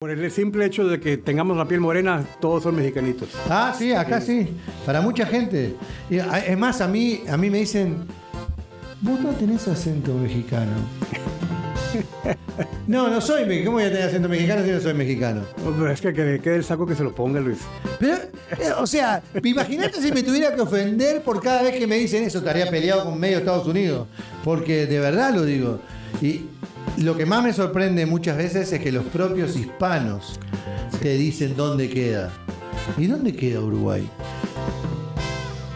Por el simple hecho de que tengamos la piel morena, todos son mexicanitos. Ah, sí, acá sí. Para mucha gente. Y, Es más, a mí, a mí me dicen, vos no tenés acento mexicano. No, no soy mexicano. ¿Cómo voy a tener acento mexicano si no soy mexicano? Hombre, Es que, que le quede el saco que se lo ponga, Luis. Pero, eh, o sea, imagínate si me tuviera que ofender por cada vez que me dicen eso, estaría peleado con medio Estados Unidos. Porque de verdad lo digo. Y lo que más me sorprende muchas veces es que los propios hispanos te dicen dónde queda. ¿Y dónde queda Uruguay?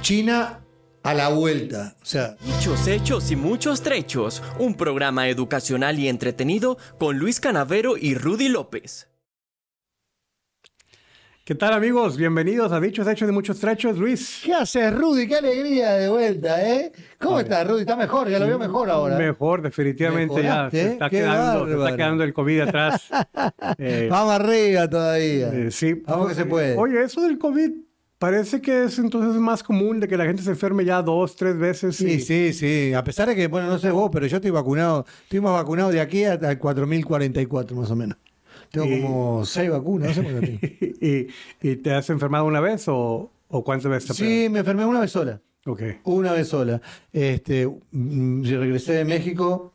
China a la vuelta. O sea, Muchos hechos y muchos trechos. Un programa educacional y entretenido con Luis Canavero y Rudy López. ¿Qué tal, amigos? Bienvenidos a Dichos Hechos de Muchos Trechos. Luis, ¿qué haces, Rudy? Qué alegría de vuelta, ¿eh? ¿Cómo estás, Rudy? Está mejor, ya lo veo mejor ahora. mejor, definitivamente ya se ¿eh? está, quedando, se está bárbaro. quedando el COVID atrás. Eh, Vamos arriba todavía. eh, sí. Vamos que se puede. Oye, eso del COVID parece que es entonces más común de que la gente se enferme ya dos, tres veces. Sí, sí, sí. A pesar de que, bueno, no sé vos, pero yo estoy vacunado. Estoy más vacunado de aquí hasta el 4044 más o menos. Tengo como seis vacunas, no sé y, y te has enfermado una vez o, o cuántas veces? Sí, me enfermé una vez sola. Ok. Una vez sola. Este, mm, regresé de México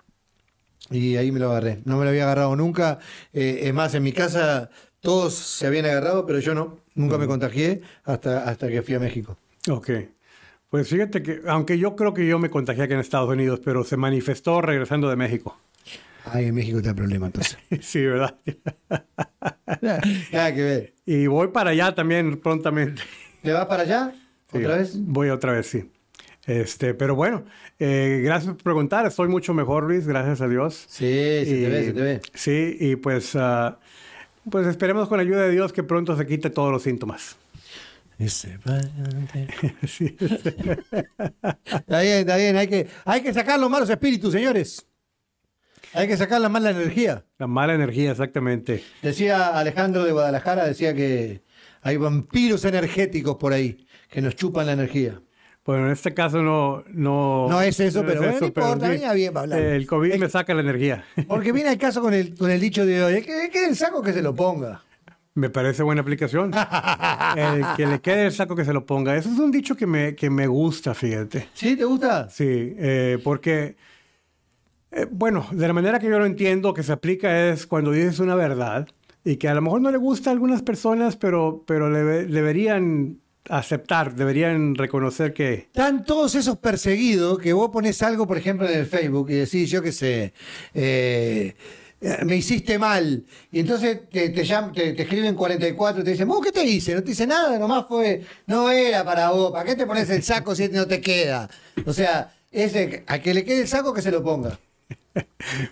y ahí me lo agarré. No me lo había agarrado nunca. Eh, es más, en mi casa todos se habían agarrado, pero yo no. Nunca me contagié hasta, hasta que fui a México. Ok. Pues fíjate que, aunque yo creo que yo me contagié aquí en Estados Unidos, pero se manifestó regresando de México. Ay, en México está el problema entonces. Sí, ¿verdad? Nada que ver. Y voy para allá también prontamente. ¿Te vas para allá? Sí, ¿Otra vez? Voy otra vez, sí. Este, pero bueno, eh, gracias por preguntar. Estoy mucho mejor, Luis, gracias a Dios. Sí, se te ve, se te ve. Sí, y pues, ah, pues esperemos con la ayuda de Dios que pronto se quite todos los síntomas. Está bien, está bien. Hay que, hay que sacar los malos espíritus, señores. Hay que sacar la mala energía. La mala energía, exactamente. Decía Alejandro de Guadalajara, decía que hay vampiros energéticos por ahí que nos chupan la energía. Bueno, en este caso no... No, No es eso, pero bueno, no pero importa, venía bien para hablar. El COVID me saca la energía. Porque viene el caso con el, con el dicho de hoy. El que, el que el saco que se lo ponga. Me parece buena aplicación. El que le quede el saco que se lo ponga. Eso es un dicho que me, que me gusta, fíjate. ¿Sí? ¿Te gusta? Sí, eh, porque, eh, bueno, de la manera que yo lo entiendo, que se aplica es cuando dices una verdad y que a lo mejor no le gusta a algunas personas, pero, pero deberían aceptar, deberían reconocer que... Están todos esos perseguidos que vos pones algo, por ejemplo, en el Facebook y decís, yo qué sé, eh, eh, me hiciste mal. Y entonces te, te, llam- te, te escriben 44 y te dicen, ¿vos qué te hice? No te hice nada, nomás fue, no era para vos. ¿Para qué te pones el saco si no te queda? O sea, ese, a que le quede el saco que se lo ponga.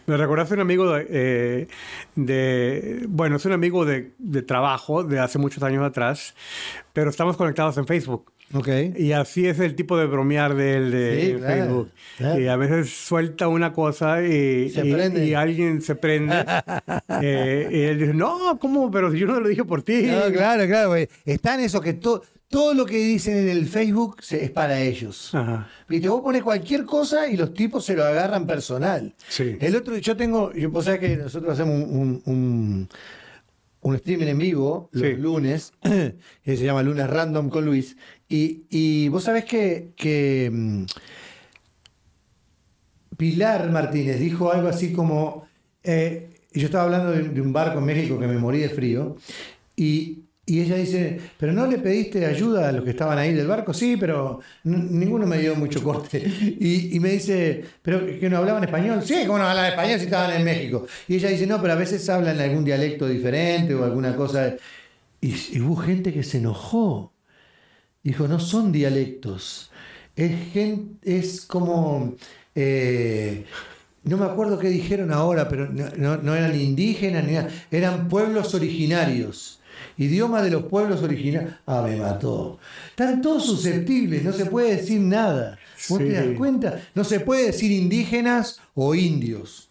Me recordaste un amigo de, eh, de- bueno, es un amigo de, de trabajo de hace muchos años atrás, pero estamos conectados en Facebook. Ok. Y así es el tipo de bromear de él de Sí, claro, Facebook. claro. Y a veces suelta una cosa y, y- alguien se prende. eh, y él dice, no, ¿cómo? Pero yo no lo dije por ti. No, claro, claro. Están esos que to- todo lo que dicen en el Facebook es para ellos. Ajá. Viste, vos pones cualquier cosa y los tipos se lo agarran personal. Sí. El otro, yo tengo, yo, vos sabés que nosotros hacemos un, un, un- un streaming en vivo los Sí. lunes, que se llama Lunes Random con Luis, y, y vos sabés que, que mm, Pilar Martínez dijo algo así como, eh, yo estaba hablando de, de un barco en México que me morí de frío, y, y ella dice, pero no le pediste ayuda a los que estaban ahí del barco, sí, pero ninguno me dio mucho corte. Y, me dice, pero que no hablaban español, sí, ¿cómo no hablaban español si estaban en México? Y ella dice, no, pero a veces hablan algún dialecto diferente o alguna cosa. Y, y hubo gente que se enojó. Dijo, no son dialectos. Es, gen- es como... eh, no me acuerdo qué dijeron ahora, pero no, no- no eran indígenas ni nada. Eran pueblos originarios. Idioma de los pueblos originarios. Ah, me mató. Están todos susceptibles, no se puede decir nada. ¿Vos Sí. te das cuenta? No se puede decir indígenas o indios.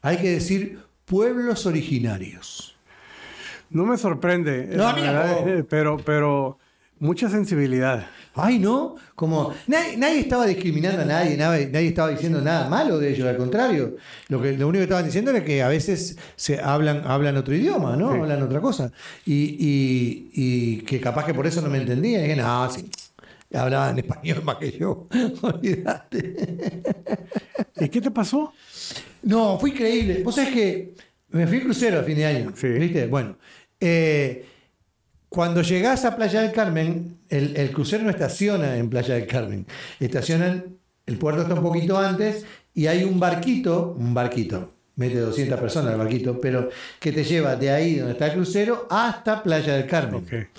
Hay que decir pueblos originarios. No me sorprende. No, la a mí verdad, eh, pero, pero mucha sensibilidad. Ay, no, como nadie, nadie estaba discriminando a nadie, nadie, nadie estaba diciendo nada malo de ellos, al contrario. Lo, que, lo único que estaban diciendo era que a veces se hablan, hablan otro idioma, ¿no? Sí. Hablan otra cosa. Y, y- y que capaz que por eso no me entendían. Y dije, no, sí, hablaban español más que yo. Olvídate. ¿Y qué te pasó? No, fue increíble. Vos sabés que me fui crucero a fin de año. Sí. ¿Viste? Bueno, eh, cuando llegás a Playa del Carmen, el, el crucero no estaciona en Playa del Carmen. Estacionan, el puerto está un poquito antes y hay un barquito, un barquito, mete 200 personas el barquito, pero que te lleva de ahí donde está el crucero hasta Playa del Carmen.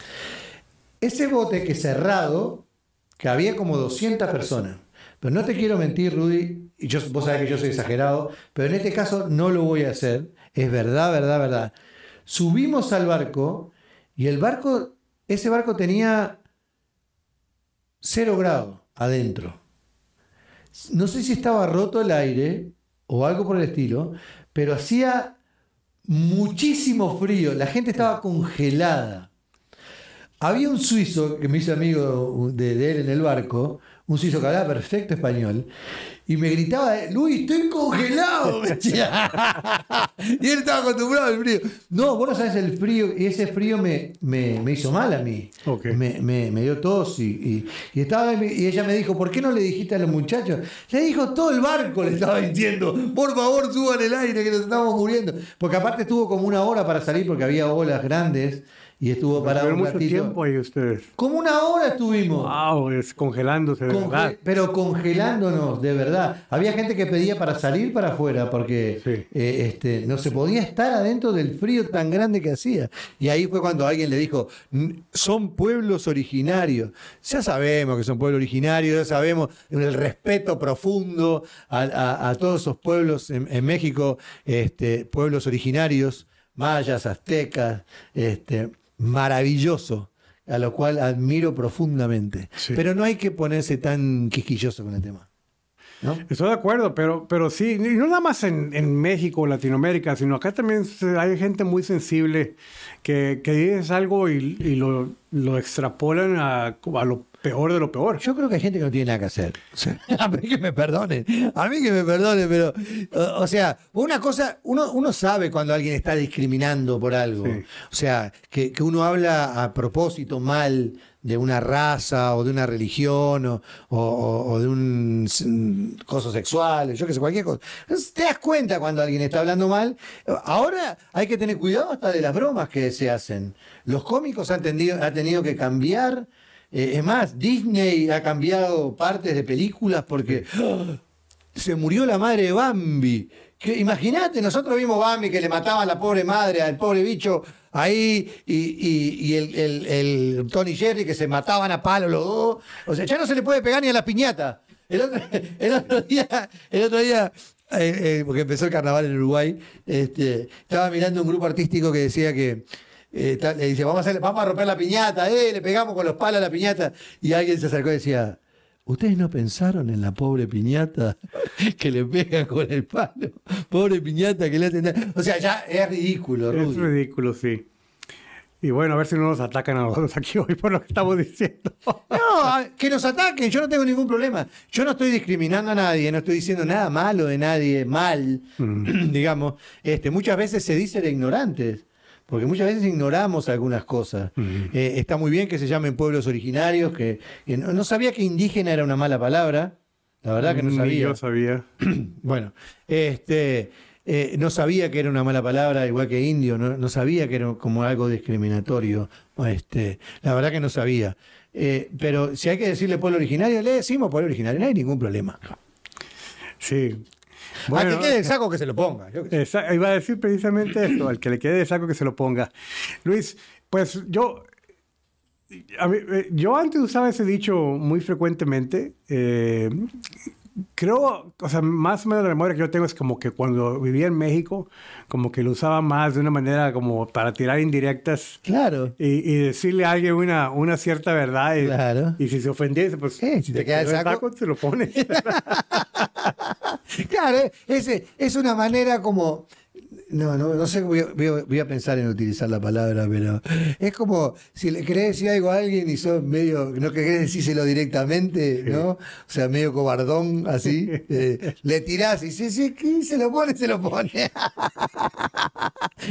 Ese bote que cerrado, que había como 200 personas. Pero no te quiero mentir, Rudy, y yo, vos sabés que yo soy exagerado, pero en este caso no lo voy a hacer. Es verdad, verdad, verdad. Subimos al barco y el barco, ese barco tenía cero grado adentro. No sé si estaba roto el aire o algo por el estilo, pero hacía muchísimo frío. La gente estaba congelada. Había un suizo que me hizo amigo de, de él en el barco, un suizo que hablaba perfecto español, y me gritaba, Luis, estoy congelado. me decía. y él estaba acostumbrado al frío. No, vos no sabés el frío, y ese frío me, me, me hizo mal a mí. Ok. Me, me- me dio tos y, y- y estaba, y ella me dijo, ¿por qué no le dijiste a los muchachos? Le dijo todo el barco, le estaba diciendo, por favor suban el aire que nos estamos muriendo. Porque aparte estuvo como una hora para salir porque había olas grandes y estuvo parado un mucho ratito. tiempo ahí ustedes. Como una hora estuvimos. Wow, es congelándose de Conge- verdad. pero congelándonos, de verdad. Había gente que pedía para salir para afuera porque Sí. eh, este, no se podía estar adentro del frío tan grande que hacía. Y ahí fue cuando alguien le dijo, "N- son pueblos originarios. Ya sabemos que son pueblos originarios, ya sabemos el respeto profundo a, a- a todos esos pueblos en, en México, este, pueblos originarios, mayas, aztecas, este, maravilloso a lo cual admiro profundamente. Sí. Pero no hay que ponerse tan quisquilloso con el tema. ¿no? Estoy de acuerdo, pero, pero sí, y no nada más en, en México o Latinoamérica, sino acá también hay gente muy sensible que, que dices algo y, y lo, lo extrapolan a, a lo peor de lo peor. Yo creo que hay gente que no tiene nada que hacer. A mí que me perdonen, a mí que me perdonen, pero, o, o sea, una cosa, uno, uno sabe cuando alguien está discriminando por algo. Sí. O sea, que, que uno habla a propósito mal de una raza o de una religión o, o- de un coso sexual, yo que sé, cualquier cosa. Entonces, Te das cuenta cuando alguien está hablando mal. Ahora hay que tener cuidado hasta de las bromas que se hacen. Los cómicos han, tendido, han tenido que cambiar. Eh, es más, Disney ha cambiado partes de películas porque ¡ah! se murió la madre de Bambi. Imagínate, nosotros vimos Bambi que le mataban a la pobre madre, al pobre bicho ahí, y, el, el- el Tony Jerry que se mataban a palo los dos. O sea, ya no se le puede pegar ni a la piñata. El otro, el otro día, el otro día eh, eh, porque empezó el carnaval en Uruguay, este, estaba mirando un grupo artístico que decía que eh, le dice, vamos a, hacer- vamos a romper la piñata, eh, le pegamos con los palos a la piñata, y alguien se acercó y decía, ¿Ustedes no pensaron en la pobre piñata que le pegan con el palo? Pobre piñata que le hacen. O sea, ya es ridículo, Es Rudy. ridículo, sí. Y bueno, a ver si no nos atacan a nosotros aquí hoy por lo que estamos diciendo. No, que nos ataquen, yo no tengo ningún problema. Yo no estoy discriminando a nadie, no estoy diciendo nada malo de nadie, mal, digamos. Este, muchas veces se dice de ignorantes, porque muchas veces ignoramos algunas cosas. Eh, está muy bien que se llamen pueblos originarios, que, que no, no sabía que indígena era una mala palabra, la verdad que no Ni sabía. yo sabía. Bueno, este, eh, no sabía que era una mala palabra, igual que indio, no, no sabía que era como algo discriminatorio. Este, la verdad que no sabía. Eh, pero si hay que decirle pueblo originario, le decimos pueblo originario, no hay ningún problema. Sí. Al que quede el saco que se lo ponga. yo qué. Esa- iba a decir precisamente esto, al que le quede de saco que se lo ponga. Luis, pues yo, a mí, eh, yo antes usaba ese dicho muy frecuentemente. eh, creo, o sea, más o menos la memoria que yo tengo es como que cuando vivía en México, como que lo usaba más de una manera como para tirar indirectas Claro. y, y decirle a alguien una, una cierta verdad. Y, Claro. y si se ofendiese, pues Sí, si te queda el quedó saco. se lo pones. Claro, eh, ese, es una manera como no, no, no sé, voy a, voy a- pensar en utilizar la palabra, pero es como si le querés decir algo a alguien y sos medio, no que querés decírselo directamente, ¿no? O sea, medio cobardón, así. eh, le tirás y sí, sí, ¿qué? se lo pone, se lo pone.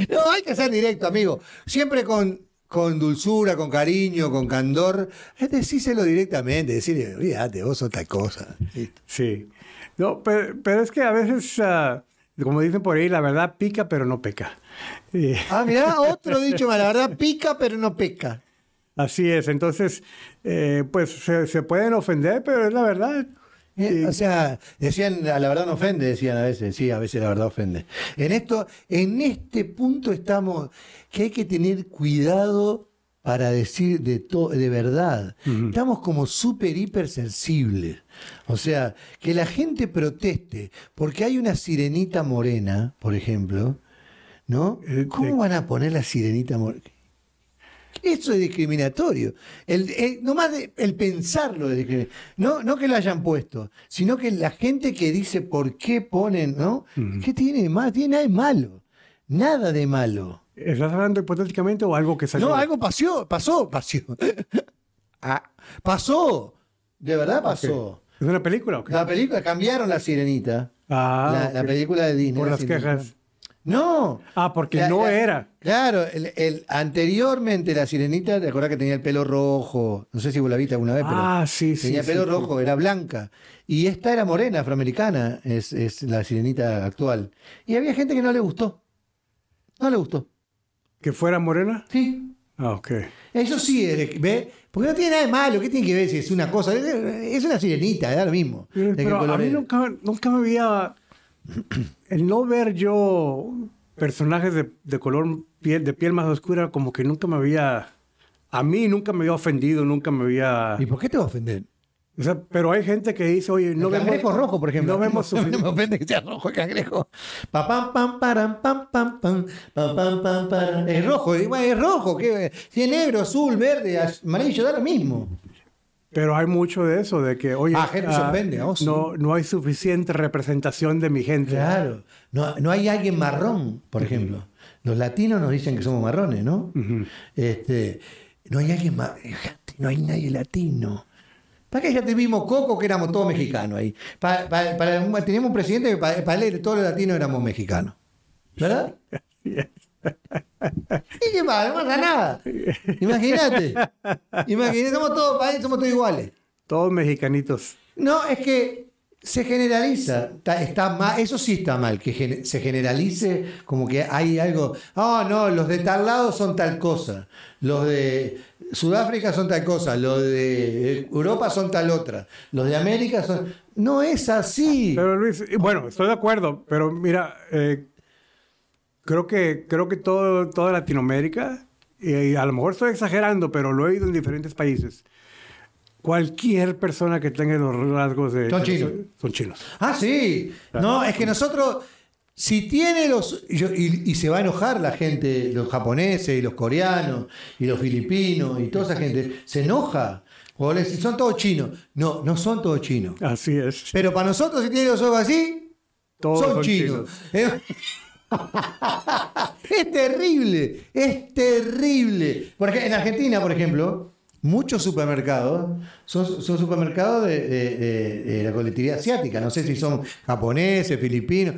no, hay que ser directo, amigo. Siempre con, con dulzura, con cariño, con candor. Es decírselo directamente, decirle, olvídate, vos sos tal cosa. Listo. Sí. No, pero, pero es que a veces, ah, como dicen por ahí, la verdad pica, pero no peca. Y Ah, mirá, otro dicho, la verdad pica, pero no peca. así es. Entonces, eh, pues se, se pueden ofender, pero es la verdad. Eh, O sea, decían, a la verdad no ofende, decían a veces, sí, a veces la verdad ofende. En esto, en este punto estamos, que hay que tener cuidado para decir de todo, de verdad. Estamos como súper hipersensibles. O sea, que la gente proteste, porque hay una sirenita morena, por ejemplo, ¿no? Eh, ¿Cómo de- van a poner la sirenita morena? Eso es discriminatorio. El, el- nomás de- el pensarlo es discriminatorio. No, no que lo hayan puesto, sino que la gente que dice por qué ponen, ¿no? ¿Qué tiene de malo? Tiene nada de malo. Nada de malo. ¿Estás hablando hipotéticamente o algo que salió? No, algo pasó, pasó, pasó. Ah, pasó. De verdad pasó. ¿Es una película o qué? La película, cambiaron la sirenita. Ah, la, película de Disney. Por la las sirenita. quejas. No. Ah, porque La- no la- era. Claro, el, el- anteriormente la sirenita, ¿te acordás que tenía el pelo rojo? No sé si vos la viste alguna vez, pero Ah, sí, sí. tenía sí, pelo sí. rojo, era blanca. Y esta era morena, afroamericana, es, es la sirenita actual. Y había gente que no le gustó. No le gustó. ¿Que fuera morena? Sí. Ah, ok. Eso sí, ¿ve? Porque no tiene nada de malo. ¿Qué tiene que ver si es una cosa? Es- una sirenita, da lo mismo. Pero, qué pero a mí nunca, nunca me había... El no ver yo personajes de, de color piel, de piel más oscura, como que nunca me había... A mí nunca me había ofendido, nunca me había... ¿Y por qué te va a ofender? O sea, pero hay gente que dice, oye, no el vemos... cangrejo rojo, por ejemplo. No vemos no, sufici- me ofende que sea rojo el cangrejo. Pa, pam, pam, param, pam, pam, pam, pam, pam, pam, param. Es rojo, es rojo. ¿qué? Si es negro, azul, verde, amarillo, da lo mismo. Pero hay mucho de eso, de que, oye, Ah, gente se ofende, oh, sí. no, no hay suficiente representación de mi gente. Claro. No, no hay alguien marrón, por ejemplo. Los latinos nos dicen que somos marrones, ¿no? este, no hay alguien más. No hay nadie latino. ¿Para qué ya tuvimos Coco que éramos todos mexicanos ahí? Para teníamos un presidente que para, él todos los latinos éramos mexicanos. ¿Verdad? ¿Y qué pasa? No pasa nada. Imagínate. Imagínate, somos todos, somos todos iguales. Todos mexicanitos. No, es que se generaliza. Está, está mal, eso sí está mal, que se generalice como que hay algo. Ah, no, los de tal lado son tal cosa. Los de Sudáfrica son tal cosa. Los de Europa son tal otra. Los de América son. No es así. Pero Luis, bueno, estoy de acuerdo, pero mira, eh, creo que creo que todo, toda Latinoamérica, y a lo mejor estoy exagerando, pero lo he oído en diferentes países. Cualquier persona que tenga los rasgos de... Son chinos. Son chinos. Ah, sí. No, es que nosotros, si tiene los. y y, se va a enojar la gente, los japoneses y los coreanos y los filipinos y toda esa gente, se enoja. O le dicen, son todos chinos. No, no son todos chinos. Así es. Pero para nosotros, si tienen los ojos así, Todos son, son chinos. Es terrible, es terrible. Porque en Argentina, por ejemplo, muchos supermercados son, son supermercados de, de- de- de la colectividad asiática. No sé si son japoneses, filipinos.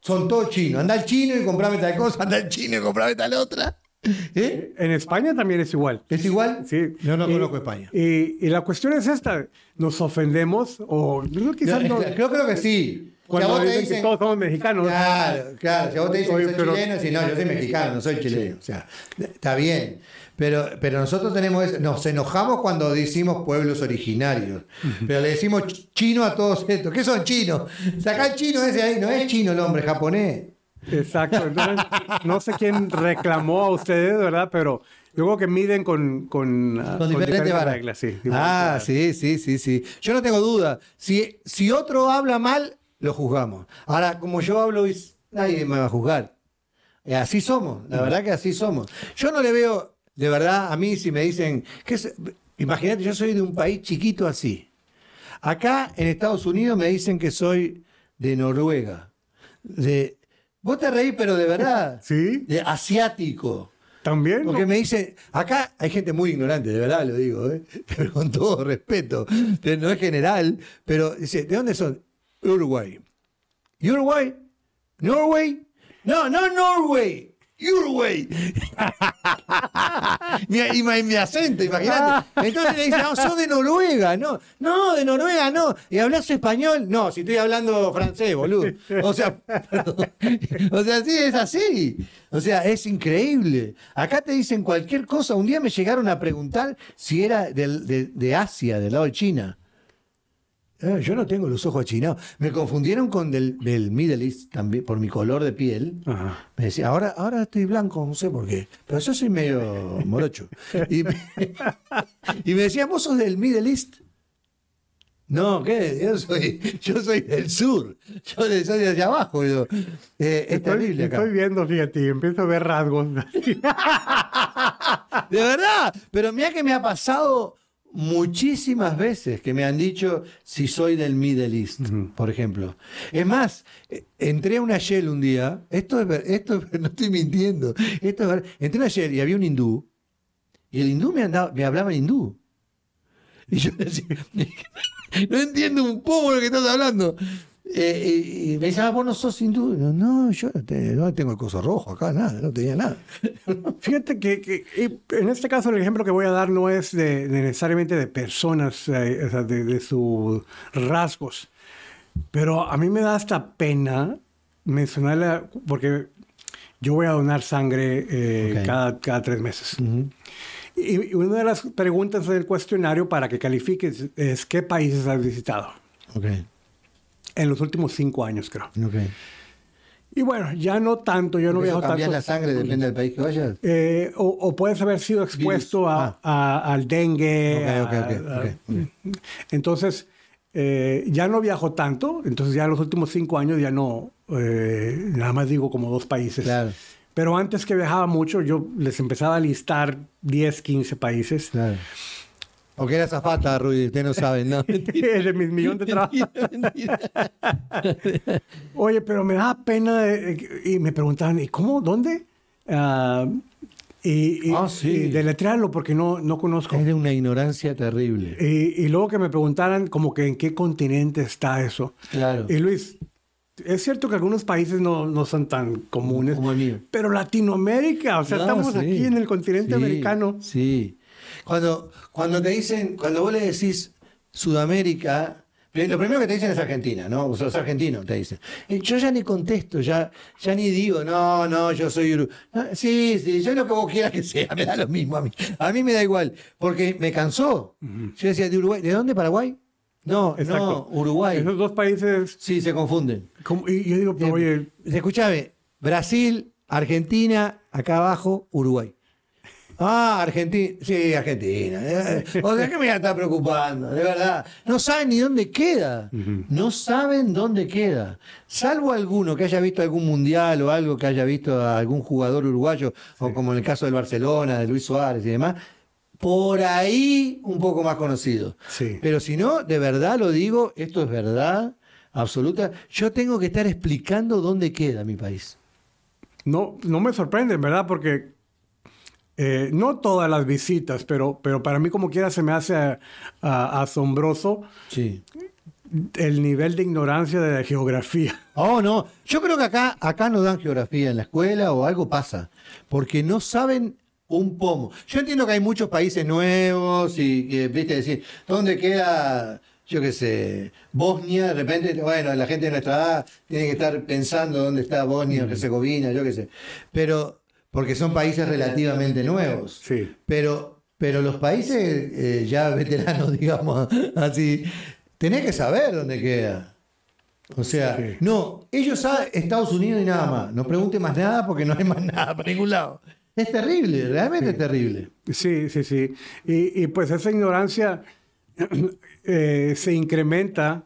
Son todos chinos. Anda el chino y comprame tal cosa, anda el chino y comprame tal otra. ¿Eh? En España también es igual. ¿Es igual? Sí. Yo no Y- conozco España. Y, y la cuestión es esta, ¿nos ofendemos o no, quizás no? Creo, creo que sí. Si a Cuando vos te dicen que dicen- todos somos mexicanos. Claro, claro. Si a vos te dicen que pero- chileno, si no, yo soy mexicano, no soy chileno. O sea, está bien. Pero, pero nosotros tenemos eso- nos enojamos cuando decimos pueblos originarios. Pero le decimos ch- chino a todos estos. ¿Qué son chinos? Saca el chino ese ahí. No es chino el hombre, japonés. Exacto. Entonces, no sé quién reclamó a ustedes, ¿verdad? Pero yo creo que miden con, con, ah, Con diferentes reglas. Sí, Ah, sí, sí, sí, sí. Yo no tengo duda. Si, si otro habla mal, lo juzgamos. Ahora, como yo hablo, nadie me va a juzgar. Eh, Así somos, la verdad que así somos. Yo no le veo, de verdad, a mí si me dicen, imagínate, yo soy de un país chiquito así. Acá en Estados Unidos me dicen que soy de Noruega, de, Vos te reís, pero de verdad. ¿Sí? De asiático. ¿También? Porque me dice, acá hay gente muy ignorante, de verdad lo digo, ¿eh? pero con todo respeto. No es general, pero dice, ¿de dónde son? Uruguay. ¿Uruguay? ¿Norway? No, no Norway. Uruguay. mi, mi, acento, imagínate. Entonces le dice, no, sos de Noruega, no. No, de Noruega no. ¿Y hablas español? No, si estoy hablando francés, boludo. O sea, o sea, sí, es así. O sea, es increíble. Acá te dicen cualquier cosa. Un día me llegaron a preguntar si era del- de, de Asia, del lado de China. Eh, yo no tengo los ojos achinados. Me confundieron con del, del Middle East también, por mi color de piel. Ajá. Me decía, ahora, ahora estoy blanco, no sé por qué. Pero yo soy medio morocho. Y me, y me decía, ¿vos sos del Middle East? No, ¿qué? Yo soy, yo soy del sur. Yo soy de allá abajo. digo. Eh, es Estoy, terrible acá. estoy viendo, fíjate, y empiezo a ver rasgos. De verdad. Pero mira que me ha pasado muchísimas veces que me han dicho si soy del Middle East, por ejemplo. Es más, eh, entré a una Shell un día, esto es, esto es- no estoy mintiendo, esto es entré a una Shell y había un hindú, y el hindú me, andaba, me hablaba en hindú. Y yo decía, no entiendo un poco lo que estás hablando. Eh, y, me decía, ah, vos no sos hindú. No, no, yo no, te- no tengo el coso rojo acá, nada, no tenía nada. Fíjate que, que- en este caso el ejemplo que voy a dar no es de, de necesariamente de personas, eh, o sea, de, de sus rasgos, pero a mí me da hasta pena mencionarle, porque yo voy a donar sangre eh, Ok. cada, cada tres meses. Y y una de las preguntas del cuestionario para que califiques es qué países has visitado Ok, en los últimos cinco años, creo. ok. Y bueno, ya no tanto, yo no ¿Eso viajo tanto. la sangre depende del país que vayas? Eh, o, o puedes haber sido expuesto a- a- al dengue. Ok, ok, a- ok, a- ok, Entonces, eh, ya no viajo tanto, entonces ya los últimos cinco años ya no, eh, nada más digo como dos países. Claro. Pero antes que viajaba mucho, yo les empezaba a listar 10, 15 países. Claro. Porque era zafata, Rudy, ustedes no saben, ¿no? de mis millones de trabajos. Mentira, mentira. Oye, pero me da pena eh, y me preguntaban, ¿y cómo? ¿Dónde? Ah, y, y, Ah, sí. y deletrearlo porque no, no conozco. Es de una ignorancia terrible. Y, y luego que me preguntaran como que en qué continente está eso. Claro. Y Luis, es cierto que algunos países no, no son tan comunes, Como el mío. pero Latinoamérica, o sea, No, estamos sí. aquí en el continente Sí, americano. Sí. Cuando, cuando te dicen, cuando vos le decís Sudamérica, lo primero que te dicen es Argentina, ¿no? Vos sos argentino, te dicen. Yo ya ni contesto, ya, ya ni digo, no, no, yo soy Uru- Ah, Sí, sí, yo lo que vos quieras que sea, me da lo mismo a mí. A mí me da igual, porque me cansó. Yo decía, ¿de Uruguay? ¿De dónde? ¿Paraguay? No, Exacto. no, Uruguay. Esos dos países, Sí, se confunden. como- y yo digo, pero oye, Escuchame, Brasil, Argentina, acá abajo, Uruguay. Ah, Argentina. Sí, Argentina. Eh, O sea, que me está preocupando, de verdad. No saben ni dónde queda. No saben dónde queda. Salvo alguno que haya visto algún mundial o algo que haya visto a algún jugador uruguayo, o como en el caso del Barcelona, de Luis Suárez y demás. Por ahí un poco más conocido. Sí. Pero si no, de verdad lo digo, esto es verdad absoluta. Yo tengo que estar explicando dónde queda mi país. no, no me sorprenden, ¿verdad? Porque eh, no todas las visitas, pero, pero para mí como quiera se me hace ah, asombroso Sí. el nivel de ignorancia de la geografía. Oh, no. Yo creo que acá, acá no dan geografía en la escuela o algo pasa. Porque no saben un pomo. Yo entiendo que hay muchos países nuevos y que, viste, decir, ¿dónde queda, yo qué sé, Bosnia? De repente, bueno, la gente de nuestra edad tiene que estar pensando dónde está Bosnia, Herzegovina, yo qué sé. Pero, porque son países relativamente nuevos. Sí. Pero, pero los países eh, ya veteranos, digamos, así, tenés que saber dónde queda. O sea, Sí. no, ellos saben Estados Unidos y nada más. No pregunte más nada porque no hay más nada para ningún lado. Es terrible, realmente es terrible. Sí, sí, sí. Y, y, pues esa ignorancia eh, se incrementa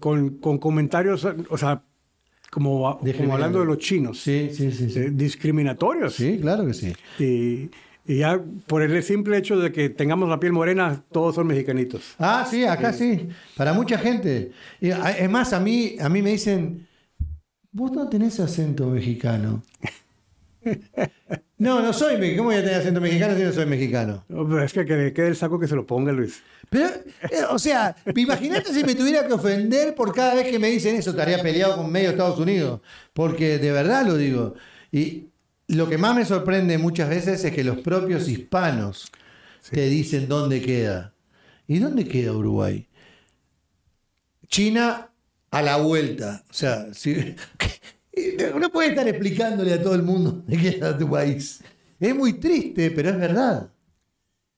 con, con comentarios, o sea, como, como hablando de los chinos, Sí, sí, sí. Sí, eh, discriminatorios. Sí, claro que sí. Y, y ya por el simple hecho de que tengamos la piel morena, todos son mexicanitos. Ah, sí, acá sí. Para mucha gente. Y, Es más, a mí, a mí me dicen, vos no tenés acento mexicano. No, no soy mexicano. ¿Cómo voy a tener acento mexicano si no soy mexicano? No, pero es que, quede el saco que se lo ponga, Luis. Pero, eh, o sea, imagínate si me tuviera que ofender por cada vez que me dicen eso, estaría peleado con medio Estados Unidos. Porque de verdad lo digo. Y lo que más me sorprende muchas veces es que los propios hispanos te dicen dónde queda. ¿Y dónde queda Uruguay? China a la vuelta. O sea, si, no puede estar explicándole a todo el mundo dónde queda tu país. Es muy triste, pero es verdad.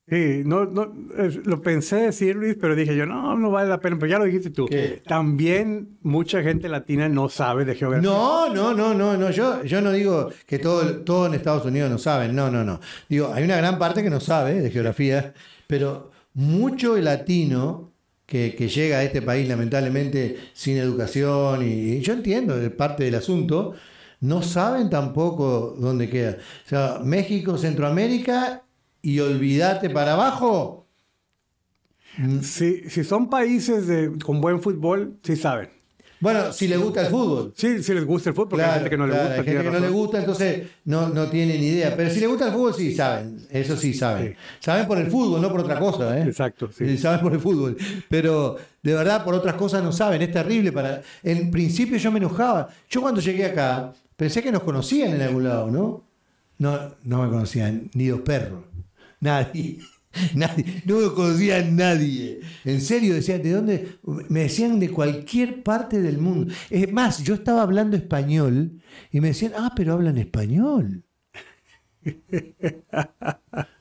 Sí, no, no, es- lo pensé decir, Luis, pero dije yo, no, no vale la pena, pero ya lo dijiste tú. ¿Qué? También mucha gente latina no sabe de geografía. No, no, no, no, no. Yo, yo no digo que todo, todo en Estados Unidos no saben. No, no, no. Digo, hay una gran parte que no sabe de geografía, pero mucho latino que, llega a este país, lamentablemente, sin educación, y, yo entiendo, es parte del asunto, no saben tampoco dónde queda. O sea, México, Centroamérica y olvídate para abajo. Si, si son países de, con buen fútbol, sí saben. Bueno, si le gusta el fútbol. Sí, sí les gusta el fútbol, porque hay gente que no le claro, gusta. Hay gente que no le gusta, entonces no, no tiene ni idea. Pero si le gusta el fútbol, sí saben. Eso sí saben. Sí. Saben por el fútbol, no por otra cosa. ¿eh? Exacto, sí. Sí, Saben por el fútbol. Pero de verdad, por otras cosas no saben. Es terrible. para En principio yo me enojaba. Yo cuando llegué acá, pensé que nos conocían en algún lado, ¿no? No, no me conocían ni dos perros. Nadie. Nadie, no me conocía a nadie. En serio, decían, ¿de dónde? Me decían de cualquier parte del mundo. Es más, yo estaba hablando español y me decían, ah, pero hablan español.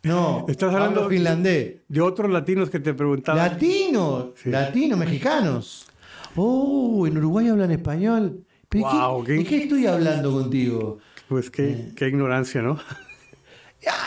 No, Estás hablando hablo finlandés. De otros latinos que te preguntaban. Latinos, Sí. latinos, mexicanos. Oh, en Uruguay hablan español. ¿Pero ¿y Guau, qué, ¿y qué estoy hablando contigo? Pues qué, qué ignorancia, ¿no?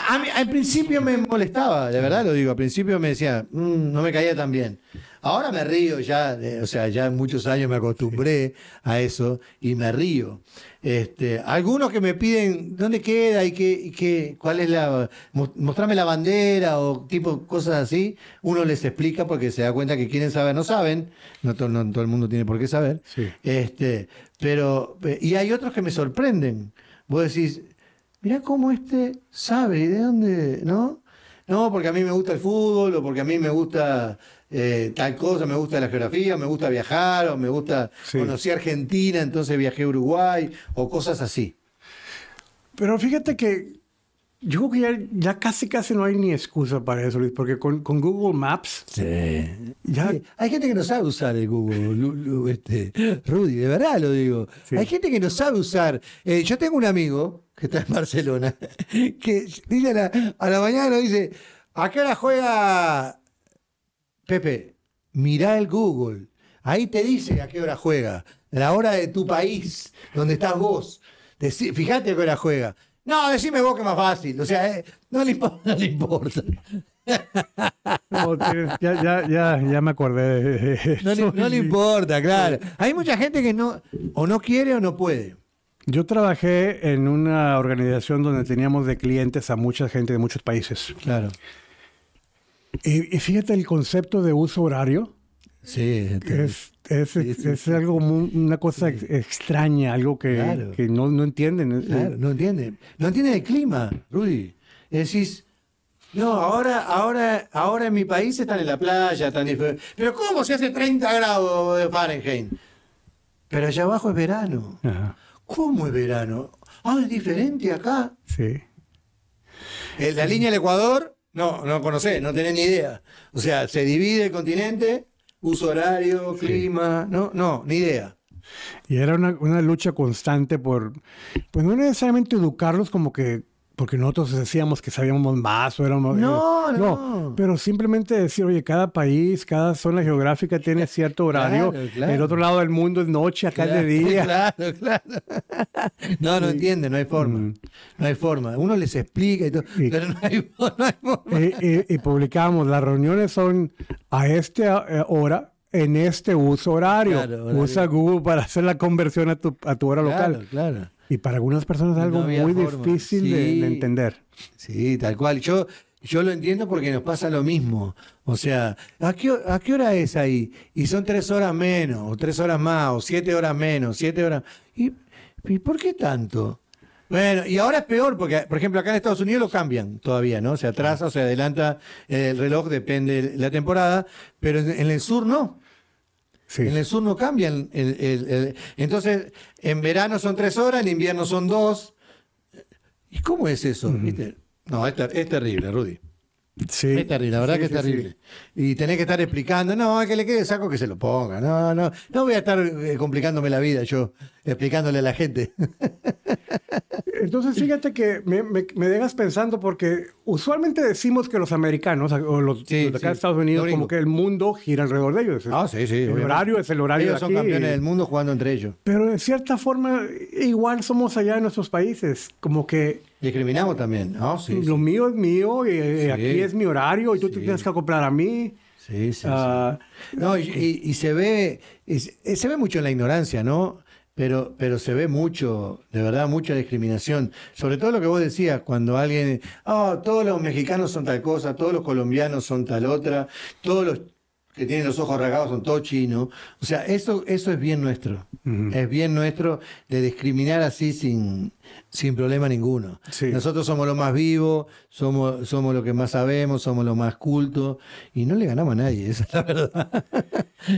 A- mí- al principio me molestaba, de verdad lo digo. Al principio me decía, "Mm, no me caía tan bien. Ahora me río ya, eh, o sea, ya muchos años me acostumbré a eso y me río. Este, algunos que me piden dónde queda y qué, y qué- cuál es la, mo- mostrame la bandera o tipo cosas así. Uno les explica porque se da cuenta que quieren saber, no saben. No, to- no todo el mundo tiene por qué saber. Sí. Este, pero, eh, y hay otros que me sorprenden. Vos decís, mirá cómo este sabe, ¿y de dónde? ¿No? No, porque a mí me gusta el fútbol, o porque a mí me gusta eh, tal cosa, me gusta la geografía, me gusta viajar, o me gusta Sí. conocí Argentina, entonces viajé a Uruguay, o cosas así. Pero fíjate que yo creo que ya, ya casi casi no hay ni excusa para eso, Luis, porque con, con Google Maps ya... Sí, Hay gente que no sabe usar el Google, este, Rudy, de verdad lo digo. Sí. Hay gente que no sabe usar. Eh, yo tengo un amigo que está en Barcelona, que dice a la, a la mañana dice, ¿a qué hora juega Pepe? Mirá el Google. Ahí te dice a qué hora juega. La hora de tu país, donde estás vos. Fíjate a qué hora juega. No, decime vos que es más fácil. O sea, eh, no, le importa, no le importa. no, tienes- ya, ya, ya, ya me acordé de No le, eso. no le importa, claro. Hay mucha gente que no, o no quiere o no puede. Yo trabajé en una organización donde teníamos de clientes a mucha gente de muchos países. Claro. Y, y fíjate el concepto de uso horario. Sí, Es, es, Sí, sí, es algo, muy- una cosa ex- extraña, algo que, Claro. que no, no entienden. claro, no entiende. No entiende el clima, Rudy. Decís, no, ahora, ahora, ahora en mi país están en la playa, están Pero ¿cómo se hace 30 grados de Fahrenheit? Pero allá abajo es verano. Ajá, ¿Cómo es verano? Ah, es diferente acá. sí. En la línea del Ecuador, no, no conocés, no tenés ni idea. O sea, se divide el continente, uso horario, clima, no, no, ni idea. Y era una, una lucha constante por, pues no necesariamente educarlos como que, porque nosotros decíamos que sabíamos más o éramos... No, no. pero simplemente decir, oye, cada país, cada zona geográfica tiene cierto horario. Claro, claro. El otro lado del mundo es noche, acá es de día. Claro, claro. No, no entiende, no hay forma. Mm. No hay forma. Uno les explica y todo, Sí. pero no hay, no hay forma. y, y- y publicamos, las reuniones son a esta eh, hora, en este uso horario. Claro, horario. Usa Google para hacer la conversión a tu, a tu hora Claro, local. claro. Y para algunas personas es algo muy forma. difícil de- Sí. de entender. Sí, tal cual. Yo, yo lo entiendo porque nos pasa lo mismo. O sea, ¿a qué, ¿a qué hora es ahí? Y son tres horas menos, o tres horas más, o siete horas menos, siete horas. Y, ¿Y por qué tanto? Bueno, y ahora es peor porque, por ejemplo, acá en Estados Unidos lo cambian todavía, ¿no? Se atrasa o se adelanta el reloj, depende de la temporada, pero en el sur no. Sí. En el sur no cambian. el- el- el- entonces, en verano son tres horas, en invierno son dos. ¿Y cómo es eso? ¿Viste? No, es, ter- es terrible, Rudy. Sí. Es terrible, la verdad Sí, que es sí, sí. terrible. Y tenés que estar explicando, no, que le quede saco que se lo ponga. No, no, no voy a estar eh, complicándome la vida yo, explicándole a la gente. Entonces, fíjate que me, me- me dejas pensando porque usualmente decimos que los americanos o los, Sí, los de acá sí, de Estados Unidos, como que el mundo gira alrededor de ellos. Ah, sí, sí, El obviamente. horario es el horario Ellos de son aquí. campeones del mundo jugando entre ellos. Pero de cierta forma, igual somos allá en nuestros países. Como que Discriminamos también, ¿no? Sí, lo sí, mío es mío y eh, Sí. aquí es mi horario y tú te tienes que acoplar a mí. sí, sí, sí. Ah, No, y, y- y se ve, y se se ve mucho en la ignorancia, ¿no? Pero, pero se ve mucho, de verdad, mucha discriminación. Sobre todo lo que vos decías, cuando alguien, oh, todos los mexicanos son tal cosa, todos los colombianos son tal otra, todos los que tienen los ojos rasgados son todos chinos. O sea, eso, eso es bien nuestro. Es bien nuestro de discriminar así sin, sin problema ninguno. Sí. Nosotros somos los más vivos, somos, somos los que más sabemos, somos los más cultos y no le ganamos a nadie, esa es la verdad.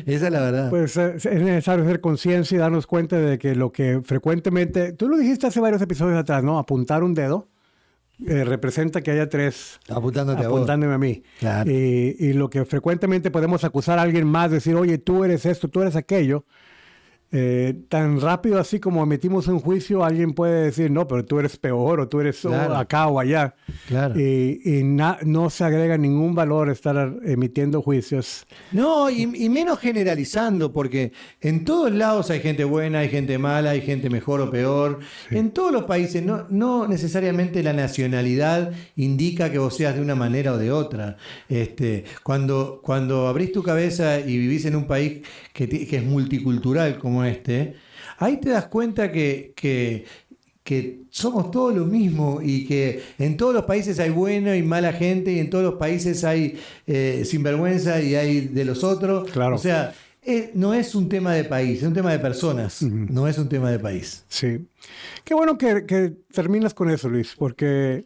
esa es la verdad. Pues eh, es necesario hacer conciencia y darnos cuenta de que lo que frecuentemente, tú lo dijiste hace varios episodios atrás, ¿no? Apuntar un dedo eh, representa que haya tres Apuntándote a apuntándome a mí. Claro. Y, y lo que frecuentemente podemos acusar a alguien más, decir, oye, tú eres esto, tú eres aquello. Eh, tan rápido así como emitimos un juicio, alguien puede decir, no, pero tú eres peor o tú eres Claro. acá o allá. Claro. Y, y na- no se agrega ningún valor estar emitiendo juicios. No, y, y menos generalizando, porque en todos lados hay gente buena, hay gente mala, hay gente mejor o peor. En todos los países, no, no necesariamente la nacionalidad indica que vos seas de una manera o de otra. Este, cuando, cuando abrís tu cabeza y vivís en un país que, que es multicultural como este, ahí te das cuenta que, que, que somos todos lo mismo y que en todos los países hay buena y mala gente y en todos los países hay eh, sinvergüenza y hay de los otros. Claro. O sea, eh, no es un tema de país, es un tema de personas, no es un tema de país. Sí. Qué bueno que, que terminas con eso, Luis, porque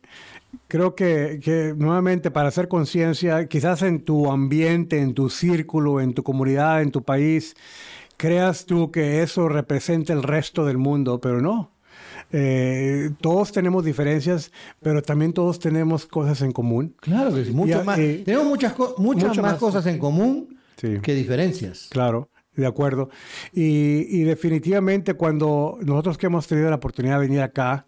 creo que, que nuevamente para hacer conciencia, quizás en tu ambiente, en tu círculo, en tu comunidad, en tu país, creas tú que eso representa el resto del mundo, pero no. Eh, todos tenemos diferencias, pero también todos tenemos cosas en común. Claro que sí, mucho más. eh, tenemos muchas, muchas mucho más, más. cosas en común Sí. que diferencias. Claro, de acuerdo. Y, y definitivamente cuando nosotros que hemos tenido la oportunidad de venir acá,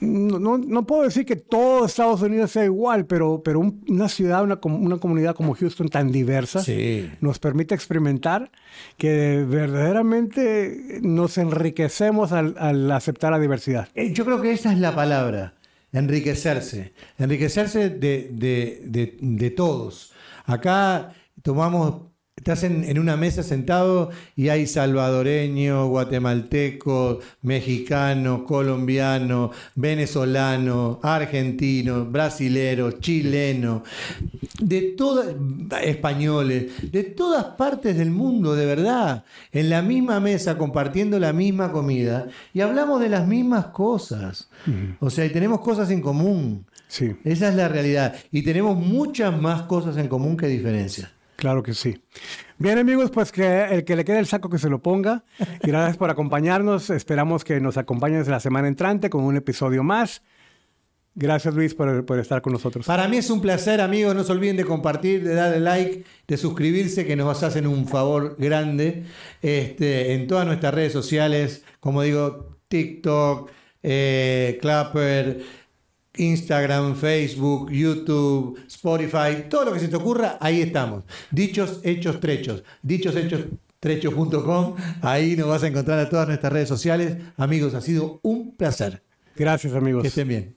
no, no- puedo decir que todo Estados Unidos sea igual, pero, pero un- una ciudad, una, una comunidad como Houston tan diversa Sí. nos permite experimentar que verdaderamente nos enriquecemos al, al aceptar la diversidad. Eh, Yo creo que esa es la palabra, enriquecerse. Enriquecerse de, de- de- de todos. Acá tomamos, estás en, en una mesa sentado y hay salvadoreño, guatemalteco, mexicano, colombiano, venezolano, argentino, brasilero, chileno, de todas, españoles, de todas partes del mundo, de verdad, en la misma mesa, compartiendo la misma comida, y hablamos de las mismas cosas. O sea, y tenemos cosas en común. Sí, Esa es la realidad. Y tenemos muchas más cosas en común que diferencias. Claro que sí. Bien amigos, pues que el que le quede el saco que se lo ponga. Gracias por acompañarnos. Esperamos que nos acompañes la semana entrante con un episodio más. Gracias Luis por, estar con nosotros. Para mí es un placer, amigos. No se olviden de compartir, de darle like, de suscribirse, que nos hacen un favor grande este, en todas nuestras redes sociales. Como digo, TikTok, eh, Clapper, Instagram, Facebook, YouTube, Spotify, todo lo que se te ocurra, ahí estamos. Dichos, hechos, trechos. Dichos, hechos, trechos.com. Ahí nos vas a encontrar a todas nuestras redes sociales. Amigos, ha sido un placer. Gracias amigos. Que estén bien.